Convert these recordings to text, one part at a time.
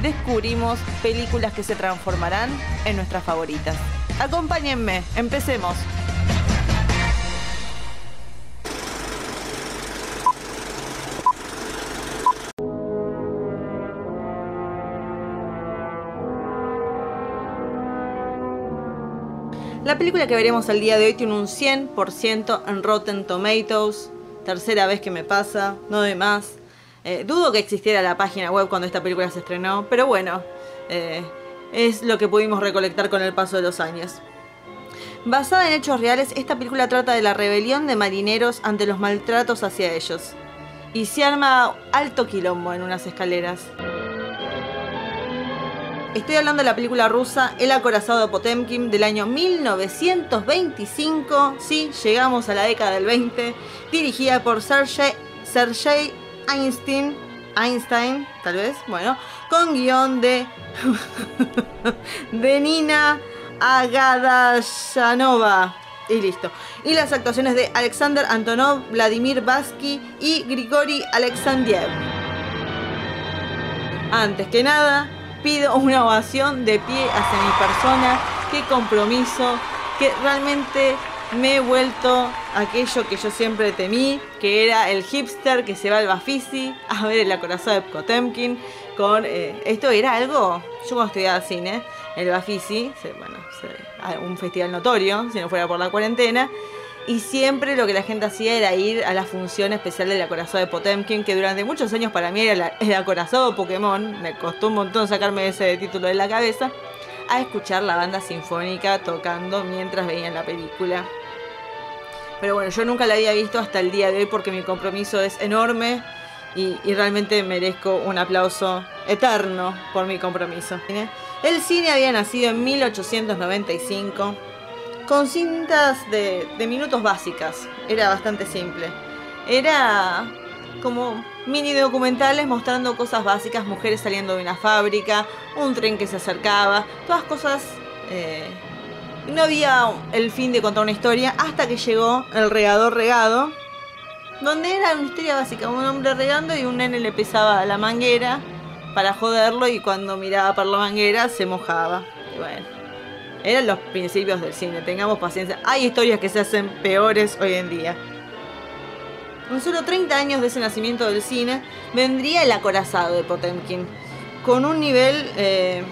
descubrimos películas que se transformarán en nuestras favoritas. Acompáñenme, empecemos. La película que veremos el día de hoy tiene un 100% en Rotten Tomatoes. Tercera vez que me pasa, no de más. Eh, dudo que existiera la página web cuando esta película se estrenó, pero bueno, eh, es lo que pudimos recolectar con el paso de los años. Basada en hechos reales, esta película trata de la rebelión de marineros ante los maltratos hacia ellos. Y se arma alto quilombo en unas escaleras. Estoy hablando de la película rusa El acorazado Potemkin del año 1925. Sí, llegamos a la década del 20. Dirigida por Sergei, Sergei Einstein. Einstein, tal vez, bueno, con guion de, de Nina Agadayanova. Y listo. Y las actuaciones de Alexander Antonov, Vladimir Baski y Grigori Alexandiev. Antes que nada, pido una ovación de pie hacia mi persona. Qué compromiso, que realmente me he vuelto aquello que yo siempre temí, que era el hipster que se va al Bafisi a ver el acorazado de Potemkin. Con, eh, esto era algo, yo cuando estudiaba cine, el Bafisi, bueno, un festival notorio, si no fuera por la cuarentena, y siempre lo que la gente hacía era ir a la función especial del acorazado de Potemkin, que durante muchos años para mí era el acorazado Pokémon, me costó un montón sacarme ese título de la cabeza, a escuchar la banda sinfónica tocando mientras veían la película. Pero bueno, yo nunca la había visto hasta el día de hoy porque mi compromiso es enorme y, realmente merezco un aplauso eterno por mi compromiso. El cine había nacido en 1895 con cintas de, minutos básicas. Era bastante simple. Era como mini documentales mostrando cosas básicas, mujeres saliendo de una fábrica, un tren que se acercaba, todas cosas... Eh, no había el fin de contar una historia hasta que llegó el regador regado, donde era una historia básica, un hombre regando y un nene le pesaba la manguera para joderlo y cuando miraba por la manguera se mojaba. Bueno, eran los principios del cine, tengamos paciencia. Hay historias que se hacen peores hoy en día. Con solo 30 años de ese nacimiento del cine, vendría el acorazado de Potemkin, con un nivel... Eh,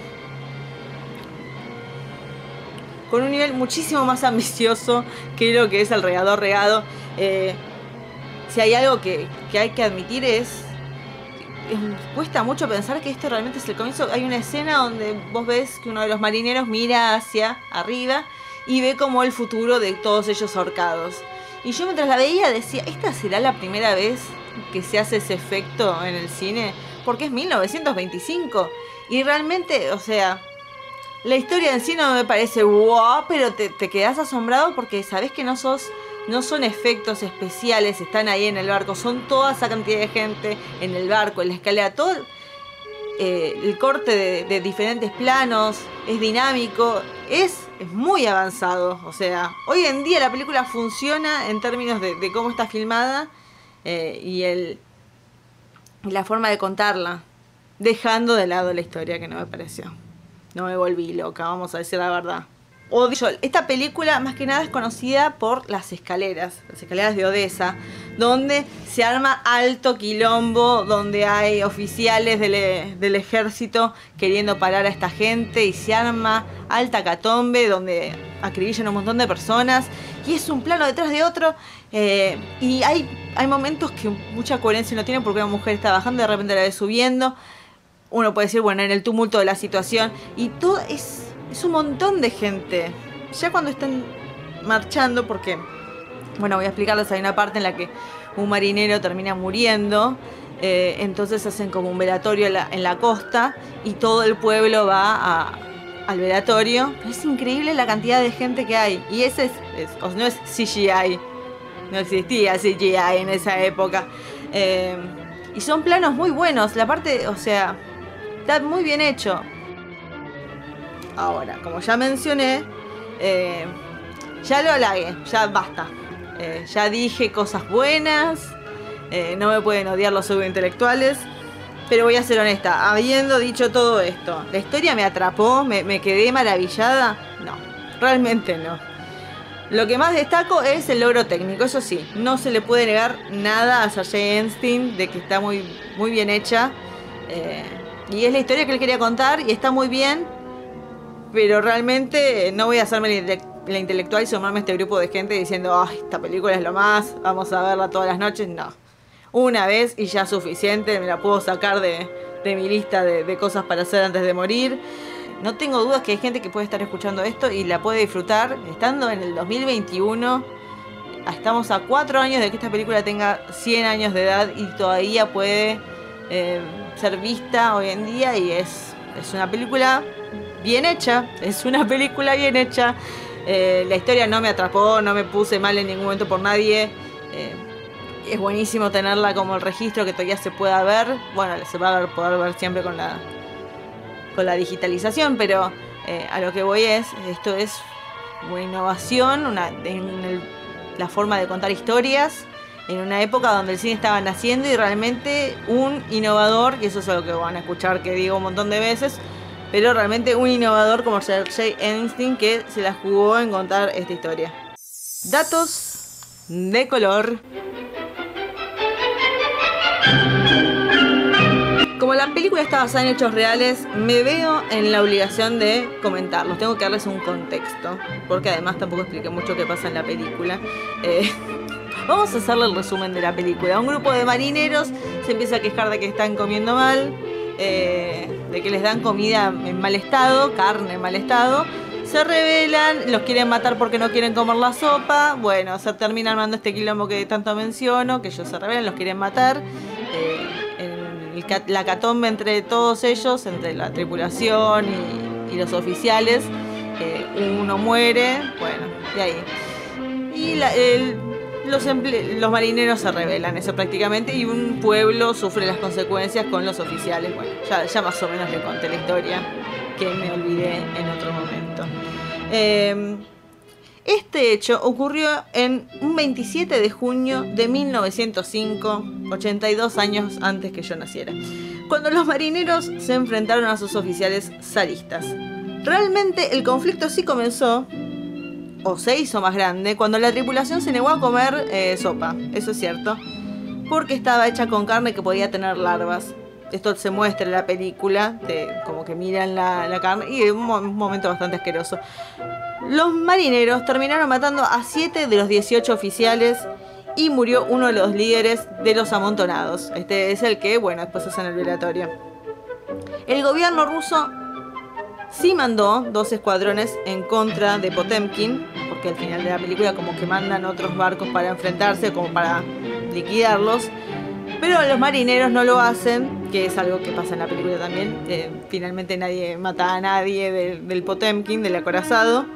con un nivel muchísimo más ambicioso que lo que es el regador regado. Eh, si hay algo que, que hay que admitir es cuesta mucho pensar que esto realmente es el comienzo. Hay una escena donde vos ves que uno de los marineros mira hacia arriba y ve como el futuro de todos ellos ahorcados. Y yo mientras la veía decía, ¿esta será la primera vez que se hace ese efecto en el cine? Porque es 1925. Y realmente, o sea, la historia en sí no me parece wow, pero te, te quedas asombrado porque sabes que no sos no son efectos especiales, están ahí en el barco, son toda esa cantidad de gente en el barco, en la escalera, todo eh, el corte de, diferentes planos, es dinámico, es, muy avanzado. O sea, hoy en día la película funciona en términos de, cómo está filmada eh, y, el, la forma de contarla, dejando de lado la historia que no me pareció. No me volví loca, vamos a decir la verdad esta película más que nada es conocida por las escaleras, las escaleras de Odessa, donde se arma alto quilombo, donde hay oficiales del, ejército queriendo parar a esta gente y se arma alta catombe, donde acribillan un montón de personas y es un plano detrás de otro eh, y hay, momentos que mucha coherencia no tienen porque una mujer está bajando y de repente la ve subiendo. Uno puede decir, bueno, en el tumulto de la situación y todo es es un montón de gente. Ya cuando están marchando, porque, bueno, voy a explicarles, hay una parte en la que un marinero termina muriendo Eh, entonces hacen como un velatorio en la, costa y todo el pueblo va al velatorio. Es increíble la cantidad de gente que hay. Y ese es, no es CGI. No existía CGI en esa época. Eh, y son planos muy buenos. La parte, o sea, está muy bien hecho. Ahora, como ya mencioné, eh, ya lo halagué, ya basta. ya dije cosas buenas, eh, no me pueden odiar los intelectuales Pero voy a ser honesta, habiendo dicho todo esto, ¿la historia me atrapó? ¿Me, quedé maravillada? No, realmente no. Lo que más destaco es el logro técnico, eso sí, no se le puede negar nada a Sergei Einstein de que está muy, muy bien hecha. Eh, y es la historia que él quería contar y está muy bien, pero realmente no voy a hacerme la, intelectual y sumarme a este grupo de gente diciendo, ay, esta película es lo más, vamos a verla todas las noches. No, una vez y ya suficiente, me la puedo sacar de, mi lista de, cosas para hacer antes de morir. No tengo dudas que hay gente que puede estar escuchando esto y la puede disfrutar estando en el 2021. Estamos a cuatro años de que esta película tenga 100 años de edad y todavía puede eh, ser vista hoy en día y es, es una película bien hecha, es una película bien hecha. Eh, la historia no me atrapó, no me puse mal en ningún momento por nadie. Eh, es buenísimo tenerla como el registro que todavía se pueda ver. Bueno, se va a poder ver siempre con la, con la digitalización, pero eh, a lo que voy es, esto es una innovación una, en la forma de contar historias en una época donde el cine estaba naciendo y realmente un innovador, y eso es algo que van a escuchar que digo un montón de veces, pero realmente un innovador como Sergei Einstein que se la jugó en contar esta historia. Datos de color. Como la película está basada en hechos reales, me veo en la obligación de comentarlos. Tengo que darles un contexto, porque además tampoco expliqué mucho qué pasa en la película. Eh, vamos a hacerle el resumen de la película. Un grupo de marineros se empieza a quejar de que están comiendo mal, eh, de que les dan comida en mal estado, carne en mal estado. Se rebelan, los quieren matar porque no quieren comer la sopa. Bueno, se termina armando este quilombo que tanto menciono, que ellos se rebelan, los quieren matar. Eh, la catombe entre todos ellos, entre la tripulación y, los oficiales. Eh, uno muere, bueno, de ahí. Y los, marineros se rebelan, eso prácticamente, y un pueblo sufre las consecuencias con los oficiales. Bueno, ya, ya más o menos le conté la historia que me olvidé en otro momento. Eh, este hecho ocurrió en un 27 de junio de 1905, 82 años antes que yo naciera, cuando los marineros se enfrentaron a sus oficiales zaristas. Realmente el conflicto sí comenzó, o se hizo más grande, cuando la tripulación se negó a comer eh, sopa, eso es cierto, porque estaba hecha con carne que podía tener larvas. Esto se muestra en la película, como que miran la, carne, y es un momento bastante asqueroso. Los marineros terminaron matando a 7 de los 18 oficiales y murió uno de los líderes de los amontonados. Este es el que, bueno, después hacen el velatorio. El gobierno ruso sí mandó dos escuadrones en contra de Potemkin, porque al final de la película como que mandan otros barcos para enfrentarse, como para liquidarlos. Pero los marineros no lo hacen, que es algo que pasa en la película también. Eh, finalmente nadie mata a nadie del, Potemkin, del acorazado.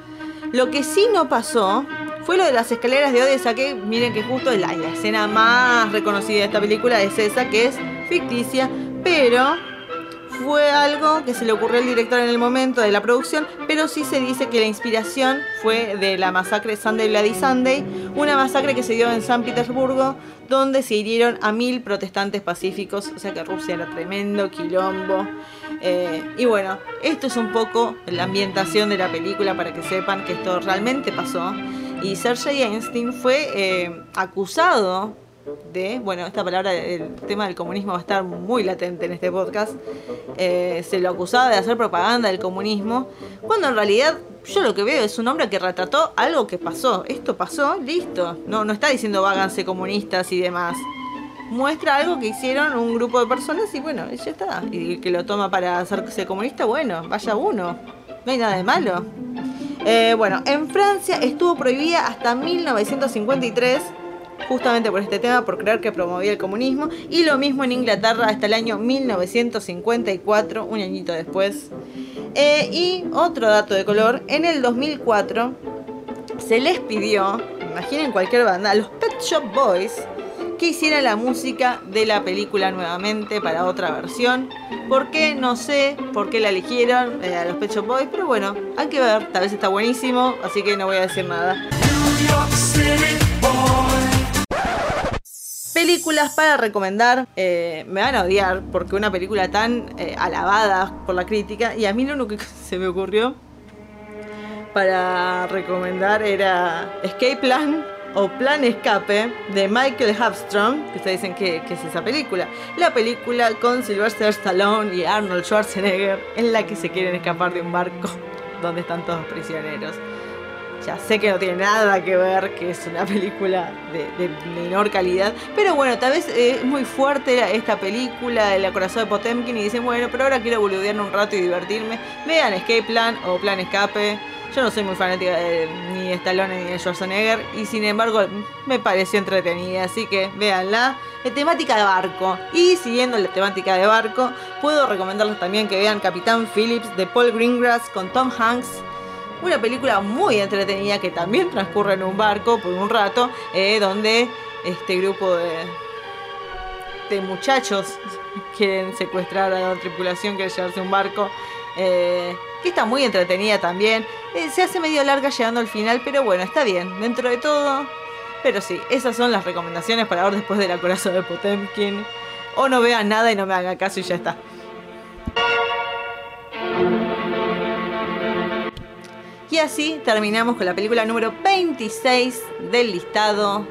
Lo que sí no pasó fue lo de las escaleras de Odessa, que miren que justo es la, escena más reconocida de esta película, es esa, que es ficticia, pero fue algo que se le ocurrió al director en el momento de la producción, pero sí se dice que la inspiración fue de la masacre Sunday Bloody Sunday, una masacre que se dio en San Petersburgo, donde se hirieron a mil protestantes pacíficos, o sea que Rusia era tremendo quilombo. Eh, y bueno, esto es un poco la ambientación de la película para que sepan que esto realmente pasó. Y Sergei Einstein fue eh, acusado de, bueno, esta palabra, el tema del comunismo va a estar muy latente en este podcast. Eh, se lo acusaba de hacer propaganda del comunismo, cuando en realidad yo lo que veo es un hombre que retrató algo que pasó. Esto pasó, listo. No, no está diciendo váganse comunistas y demás muestra algo que hicieron un grupo de personas y bueno, ya está. Y que lo toma para hacerse comunista, bueno, vaya uno. No hay nada de malo. Eh, bueno, en Francia estuvo prohibida hasta 1953 justamente por este tema, por creer que promovía el comunismo, y lo mismo en Inglaterra hasta el año 1954, un añito después. Eh, y otro dato de color, en el 2004 se les pidió, imaginen cualquier banda, a los Pet Shop Boys, que hicieran la música de la película nuevamente para otra versión. ¿Por qué? No sé por qué la eligieron eh, a los Pet Shop Boys, pero bueno, hay que ver, tal vez está buenísimo, así que no voy a decir nada. Películas para recomendar, eh, me van a odiar porque una película tan eh, alabada por la crítica y a mí lo único que se me ocurrió para recomendar era Escape Plan o Plan Escape de Michael Hafstrom, que ustedes dicen que, que, es esa película. La película con Sylvester Stallone y Arnold Schwarzenegger en la que se quieren escapar de un barco donde están todos prisioneros. Ya sé que no tiene nada que ver, que es una película de, menor calidad, pero bueno, tal vez es muy fuerte esta película, El corazón de Potemkin, y dicen, bueno, pero ahora quiero boludear un rato y divertirme. Vean Escape Plan o Plan Escape. Yo no soy muy fanática ni de Stallone ni de Schwarzenegger, y sin embargo me pareció entretenida, así que véanla. De temática de barco. Y siguiendo la temática de barco, puedo recomendarles también que vean Capitán Phillips de Paul Greengrass con Tom Hanks una película muy entretenida que también transcurre en un barco por un rato, eh, donde este grupo de, de muchachos quieren secuestrar a la tripulación, quieren llevarse un barco. Eh, que está muy entretenida también. Eh, se hace medio larga llegando al final, pero bueno, está bien, dentro de todo. Pero sí, esas son las recomendaciones para ver después de la corazón de Potemkin. O no vean nada y no me hagan caso y ya está. Y así terminamos con la película número 26 del listado.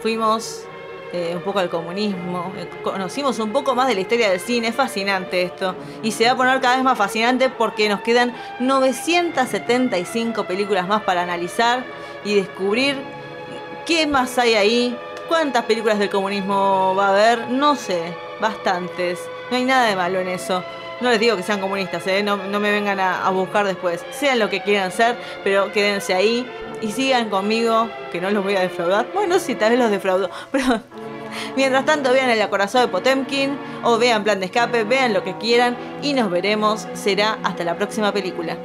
Fuimos eh, un poco al comunismo, eh, conocimos un poco más de la historia del cine, es fascinante esto. Y se va a poner cada vez más fascinante porque nos quedan 975 películas más para analizar y descubrir qué más hay ahí, cuántas películas del comunismo va a haber, no sé, bastantes. No hay nada de malo en eso. No les digo que sean comunistas, ¿eh? no, me vengan a, buscar después. Sean lo que quieran ser, pero quédense ahí y sigan conmigo, que no los voy a defraudar. Bueno, sí, tal vez los defraudo, pero mientras tanto vean el acorazado de Potemkin o vean Plan de Escape, vean lo que quieran y nos veremos. Será hasta la próxima película.